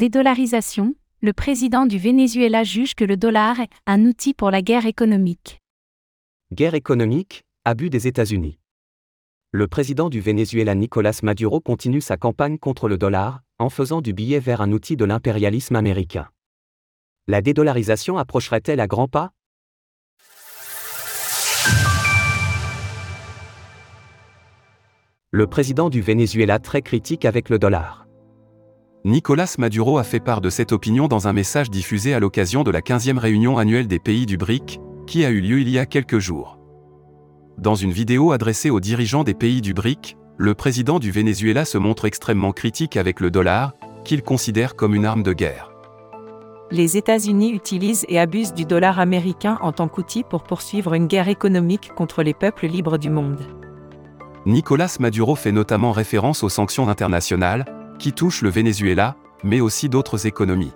Dédollarisation, le président du Venezuela juge que le dollar est un outil pour la guerre économique. Guerre économique, abus des États-Unis. Le président du Venezuela Nicolas Maduro continue sa campagne contre le dollar, en faisant du billet vers un outil de l'impérialisme américain. La dédollarisation approcherait-elle à grands pas? Le président du Venezuela très critique avec le dollar. Nicolas Maduro a fait part de cette opinion dans un message diffusé à l'occasion de la 15e réunion annuelle des pays du BRIC, qui a eu lieu il y a quelques jours. Dans une vidéo adressée aux dirigeants des pays du BRIC, le président du Venezuela se montre extrêmement critique avec le dollar, qu'il considère comme une arme de guerre. Les États-Unis utilisent et abusent du dollar américain en tant qu'outil pour poursuivre une guerre économique contre les peuples libres du monde. Nicolas Maduro fait notamment référence aux sanctions internationales, qui touche le Venezuela, mais aussi d'autres économies.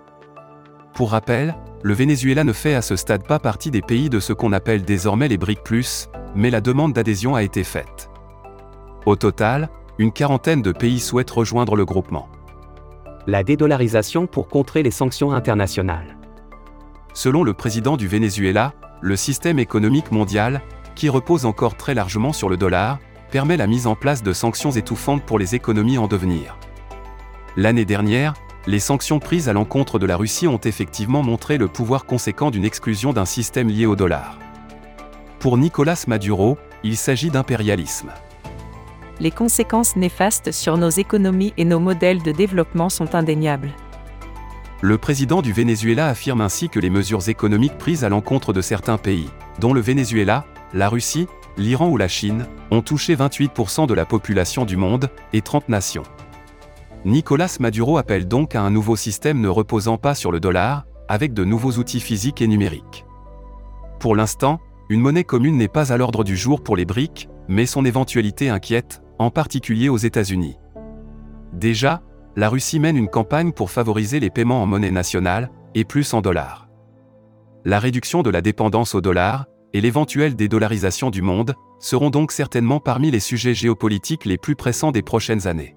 Pour rappel, le Venezuela ne fait à ce stade pas partie des pays de ce qu'on appelle désormais les BRIC ⁇ mais la demande d'adhésion a été faite. Au total, une quarantaine de pays souhaitent rejoindre le groupement. La dédollarisation pour contrer les sanctions internationales. Selon le président du Venezuela, le système économique mondial, qui repose encore très largement sur le dollar, permet la mise en place de sanctions étouffantes pour les économies en devenir. L'année dernière, les sanctions prises à l'encontre de la Russie ont effectivement montré le pouvoir conséquent d'une exclusion d'un système lié au dollar. Pour Nicolas Maduro, il s'agit d'impérialisme. Les conséquences néfastes sur nos économies et nos modèles de développement sont indéniables. Le président du Venezuela affirme ainsi que les mesures économiques prises à l'encontre de certains pays, dont le Venezuela, la Russie, l'Iran ou la Chine, ont touché 28% de la population du monde et 30 nations. Nicolas Maduro appelle donc à un nouveau système ne reposant pas sur le dollar, avec de nouveaux outils physiques et numériques. Pour l'instant, une monnaie commune n'est pas à l'ordre du jour pour les BRICS, mais son éventualité inquiète, en particulier aux États-Unis. Déjà, la Russie mène une campagne pour favoriser les paiements en monnaie nationale, et plus en dollars. La réduction de la dépendance au dollar, et l'éventuelle dédollarisation du monde, seront donc certainement parmi les sujets géopolitiques les plus pressants des prochaines années.